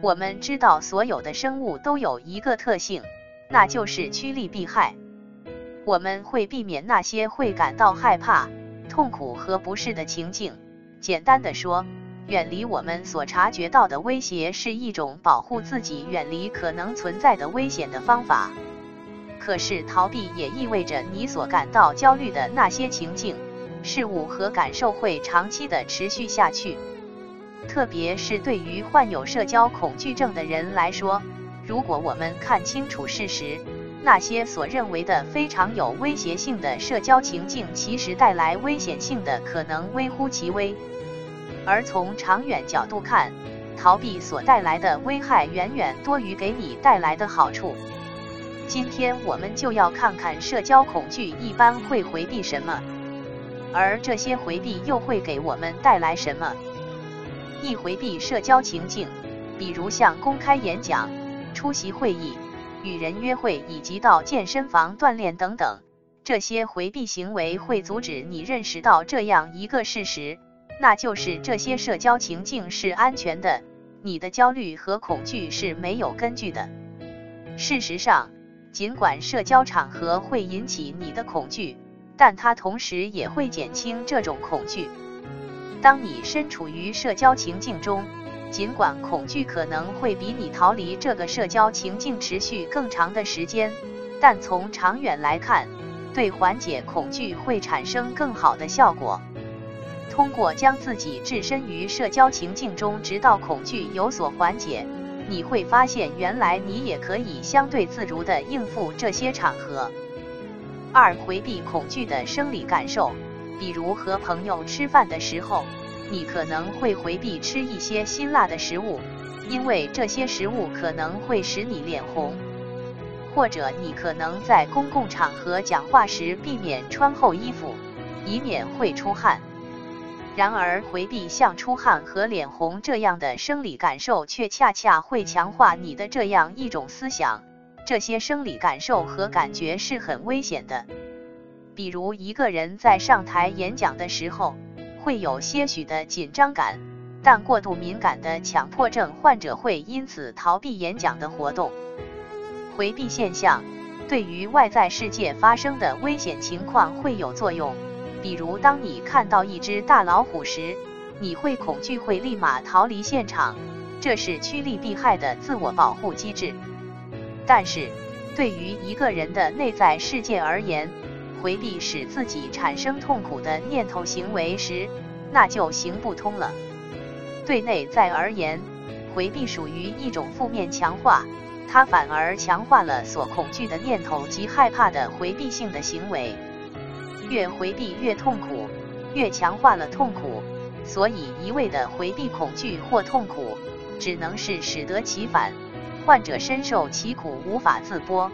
我们知道所有的生物都有一个特性，那就是趋利避害。我们会避免那些会感到害怕、痛苦和不适的情境。简单的说，远离我们所察觉到的威胁是一种保护自己远离可能存在的危险的方法。可是逃避也意味着你所感到焦虑的那些情境、事物和感受会长期的持续下去。特别是对于患有社交恐惧症的人来说，如果我们看清楚事实，那些所认为的非常有威胁性的社交情境，其实带来危险性的可能微乎其微。而从长远角度看，逃避所带来的危害远远多于给你带来的好处。今天我们就要看看社交恐惧一般会回避什么，而这些回避又会给我们带来什么。易回避社交情境，比如像公开演讲、出席会议、与人约会以及到健身房锻炼等等。这些回避行为会阻止你认识到这样一个事实，那就是这些社交情境是安全的，你的焦虑和恐惧是没有根据的。事实上，尽管社交场合会引起你的恐惧，但它同时也会减轻这种恐惧。当你身处于社交情境中，尽管恐惧可能会比你逃离这个社交情境持续更长的时间，但从长远来看，对缓解恐惧会产生更好的效果。通过将自己置身于社交情境中，直到恐惧有所缓解，你会发现原来你也可以相对自如地应付这些场合。二、回避恐惧的生理感受。比如和朋友吃饭的时候，你可能会回避吃一些辛辣的食物，因为这些食物可能会使你脸红；或者你可能在公共场合讲话时避免穿厚衣服，以免会出汗。然而，回避像出汗和脸红这样的生理感受，却恰恰会强化你的这样一种思想：这些生理感受和感觉是很危险的。比如一个人在上台演讲的时候，会有些许的紧张感，但过度敏感的强迫症患者会因此逃避演讲的活动。回避现象对于外在世界发生的危险情况会有作用。比如当你看到一只大老虎时，你会恐惧，会立马逃离现场，这是趋利避害的自我保护机制。但是对于一个人的内在世界而言，回避使自己产生痛苦的念头行为时，那就行不通了。对内在而言，回避属于一种负面强化，它反而强化了所恐惧的念头及害怕的回避性的行为。越回避越痛苦，越强化了痛苦，所以一味的回避恐惧或痛苦，只能是适得其反，患者深受其苦无法自剥。